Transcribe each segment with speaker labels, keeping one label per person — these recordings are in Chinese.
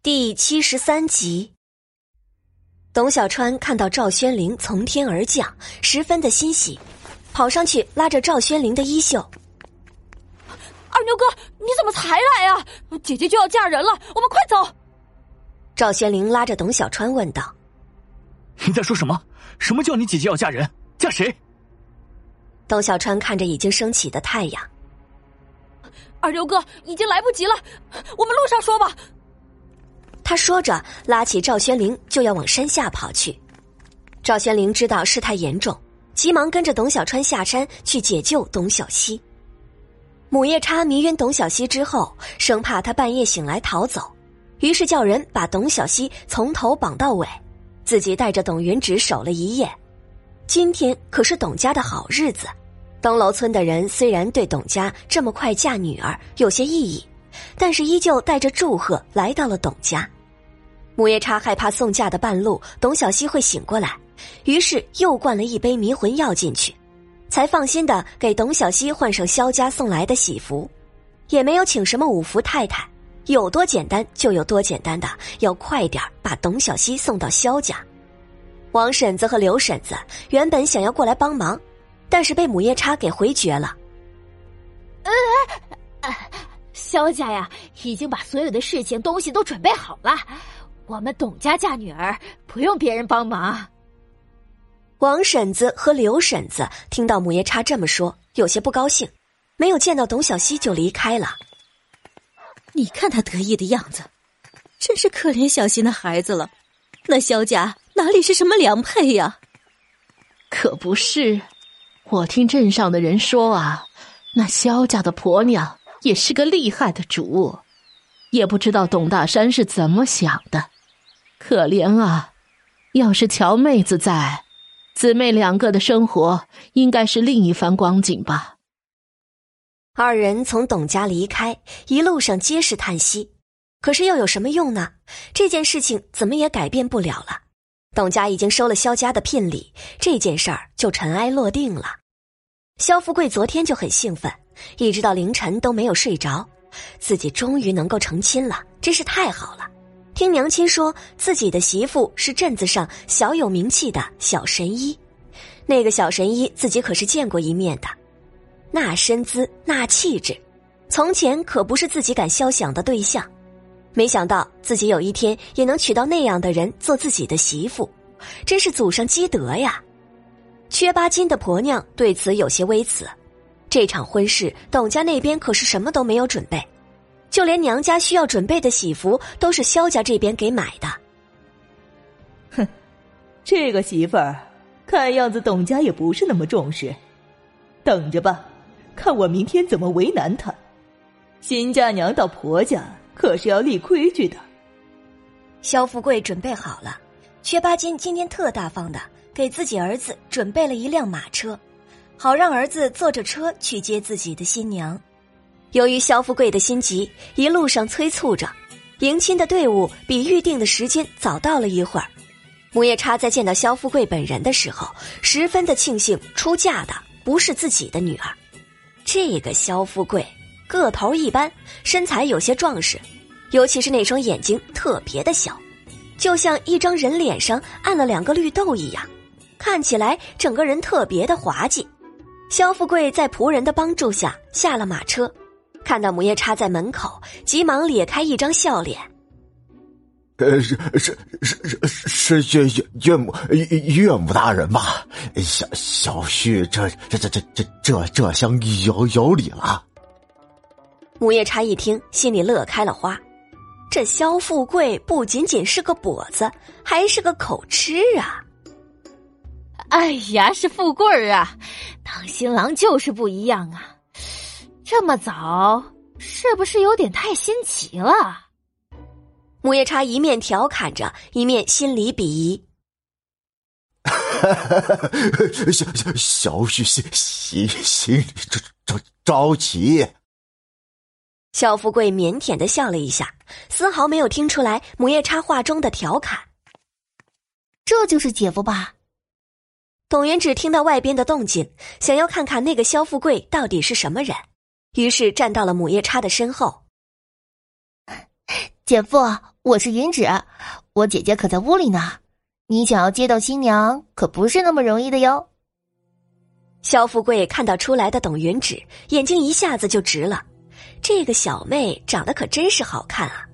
Speaker 1: 第七十三集，董小川看到赵宣灵从天而降，十分的欣喜，跑上去拉着赵宣灵的衣袖：“
Speaker 2: 二牛哥，你怎么才来啊？姐姐就要嫁人了，我们快走！”
Speaker 1: 赵宣灵拉着董小川问道：“
Speaker 3: 你在说什么？什么叫你姐姐要嫁人？嫁谁？”
Speaker 1: 董小川看着已经升起的太阳：“
Speaker 2: 二牛哥，已经来不及了，我们路上说吧。”
Speaker 1: 他说着，拉起赵宣灵就要往山下跑去。赵宣灵知道事态严重，急忙跟着董小川下山去解救董小希。母夜叉迷晕董小希之后，生怕他半夜醒来逃走，于是叫人把董小希从头绑到尾，自己带着董云芷守了一夜。今天可是董家的好日子，东楼村的人虽然对董家这么快嫁女儿有些异议，但是依旧带着祝贺来到了董家。母夜叉害怕送嫁的半路董小希会醒过来，于是又灌了一杯迷魂药进去，才放心的给董小希换上萧家送来的喜服，也没有请什么五福太太，有多简单就有多简单的，要快点把董小希送到萧家。王婶子和刘婶子原本想要过来帮忙，但是被母夜叉给回绝了。
Speaker 4: 呃，萧家呀，已经把所有的事情东西都准备好了。我们董家嫁女儿不用别人帮忙。
Speaker 1: 王婶子和刘婶子听到母夜叉这么说，有些不高兴，没有见到董小希就离开了。
Speaker 5: 你看他得意的样子，真是可怜小希那孩子了。那萧家哪里是什么良配呀？
Speaker 6: 可不是，我听镇上的人说啊，那萧家的婆娘也是个厉害的主，也不知道董大山是怎么想的。可怜啊！要是乔妹子在，姊妹两个的生活应该是另一番光景吧。
Speaker 1: 二人从董家离开，一路上皆是叹息。可是又有什么用呢？这件事情怎么也改变不了了。董家已经收了萧家的聘礼，这件事儿就尘埃落定了。萧富贵昨天就很兴奋，一直到凌晨都没有睡着，自己终于能够成亲了，真是太好了。听娘亲说自己的媳妇是镇子上小有名气的小神医，那个小神医自己可是见过一面的，那身姿那气质，从前可不是自己敢肖想的对象，没想到自己有一天也能娶到那样的人做自己的媳妇，真是祖上积德呀！缺八金的婆娘对此有些微词，这场婚事董家那边可是什么都没有准备。就连娘家需要准备的喜服都是萧家这边给买的。
Speaker 7: 哼，这个媳妇儿，看样子董家也不是那么重视。等着吧，看我明天怎么为难她。新嫁娘到婆家可是要立规矩的。
Speaker 1: 萧富贵准备好了，薛八金今天特大方的给自己儿子准备了一辆马车，好让儿子坐着车去接自己的新娘。由于萧富贵的心急，一路上催促着，迎亲的队伍比预定的时间早到了一会儿。母夜叉在见到萧富贵本人的时候，十分的庆幸出嫁的不是自己的女儿。这个萧富贵个头一般，身材有些壮实，尤其是那双眼睛特别的小，就像一张人脸上按了两个绿豆一样，看起来整个人特别的滑稽。萧富贵在仆人的帮助下下了马车。看到母夜叉在门口，急忙咧开一张笑脸。
Speaker 8: 呃，是是是是是岳岳岳母岳母大人吧？小小婿，这这这这这这这厢有有礼了。
Speaker 1: 母夜叉一听，心里乐开了花。这萧富贵不仅仅是个跛子，还是个口吃啊！
Speaker 4: 哎呀，是富贵儿啊！当新郎就是不一样啊！这么早，是不是有点太新奇了？
Speaker 1: 母夜叉一面调侃着，一面心里鄙夷。
Speaker 8: 小小小婿心心心里着着着急。
Speaker 1: 肖富贵腼腆的笑了一下，丝毫没有听出来母夜叉话中的调侃。
Speaker 5: 这就是姐夫吧？
Speaker 1: 董元只听到外边的动静，想要看看那个肖富贵到底是什么人。于是站到了母夜叉的身后。
Speaker 5: 姐夫，
Speaker 9: 我是云芷，我姐姐可在屋里呢。你想要接到新娘，可不是那么容易的哟。
Speaker 1: 肖富贵看到出来的董云芷，眼睛一下子就直了。这个小妹长得可真是好看啊，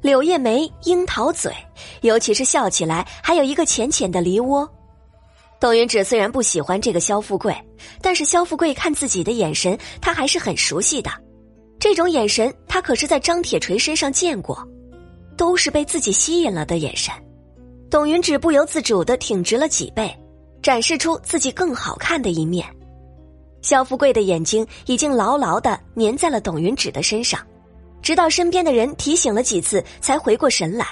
Speaker 1: 柳叶眉、樱桃嘴，尤其是笑起来还有一个浅浅的梨窝。董云芷虽然不喜欢这个肖富贵，但是肖富贵看自己的眼神，他还是很熟悉的。这种眼神，他可是在张铁锤身上见过。都是被自己吸引了的眼神，董云芷不由自主的挺直了脊背，展示出自己更好看的一面。肖富贵的眼睛已经牢牢的粘在了董云芷的身上，直到身边的人提醒了几次，才回过神来。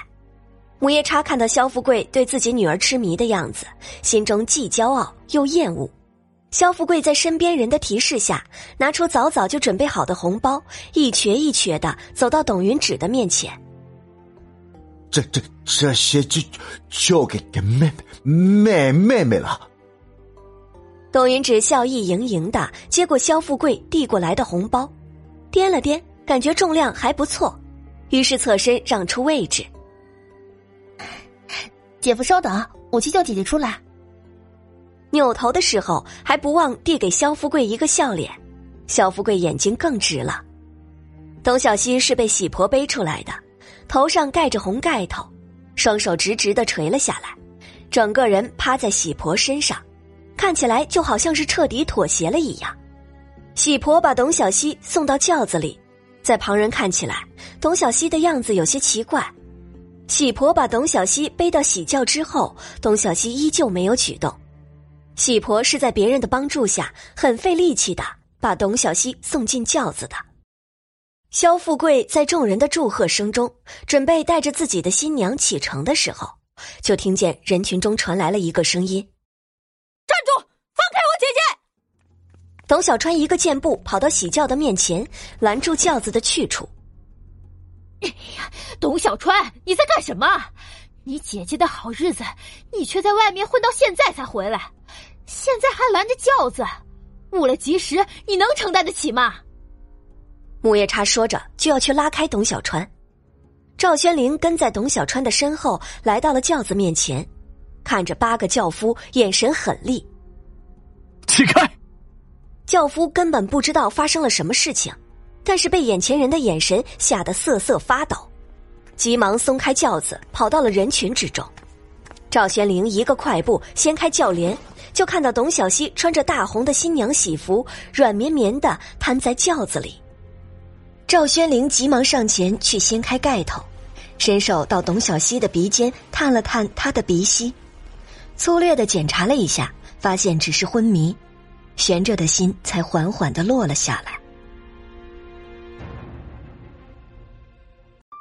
Speaker 1: 母夜叉看到萧富贵对自己女儿痴迷的样子，心中既骄傲又厌恶。萧富贵在身边人的提示下，拿出早早就准备好的红包，一瘸一瘸的走到董云芷的面前。
Speaker 8: 这这这些就就给给妹妹妹妹妹了。
Speaker 1: 董云芷笑意盈盈的接过萧富贵递过来的红包，掂了掂，感觉重量还不错，于是侧身让出位置。
Speaker 9: 姐夫稍等，我去叫姐姐出来。
Speaker 1: 扭头的时候还不忘递给肖富贵一个笑脸，肖富贵眼睛更直了。董小希是被喜婆背出来的。头上盖着红盖头，双手直直的垂了下来，整个人趴在喜婆身上，看起来就好像是彻底妥协了一样。喜婆把董小希送到轿子里，在旁人看起来，董小希的样子有些奇怪。喜婆把董小希背到喜轿之后，董小希依旧没有举动。喜婆是在别人的帮助下，很费力气的把董小希送进轿子的。肖富贵在众人的祝贺声中，准备带着自己的新娘启程的时候，就听见人群中传来了一个声音：“
Speaker 2: 站住，放开我姐姐！”
Speaker 1: 董小川一个箭步跑到喜轿的面前，拦住轿子的去处。
Speaker 4: “哎呀，董小川，你在干什么？你姐姐的好日子，你却在外面混到现在才回来，现在还拦着轿子，误了吉时，你能承担得起吗？”
Speaker 1: 木叶叉说着，就要去拉开董小川。赵轩灵跟在董小川的身后，来到了轿子面前，看着八个轿夫，眼神狠厉。
Speaker 3: 起开！
Speaker 1: 轿夫根本不知道发生了什么事情，但是被眼前人的眼神吓得瑟瑟发抖，急忙松开轿子，跑到了人群之中。赵玄灵一个快步掀开轿帘，就看到董小希穿着大红的新娘喜服，软绵绵的瘫在轿子里。赵宣灵急忙上前去掀开盖头，伸手到董小希的鼻尖探了探她的鼻息，粗略的检查了一下，发现只是昏迷，悬着的心才缓缓的落了下来。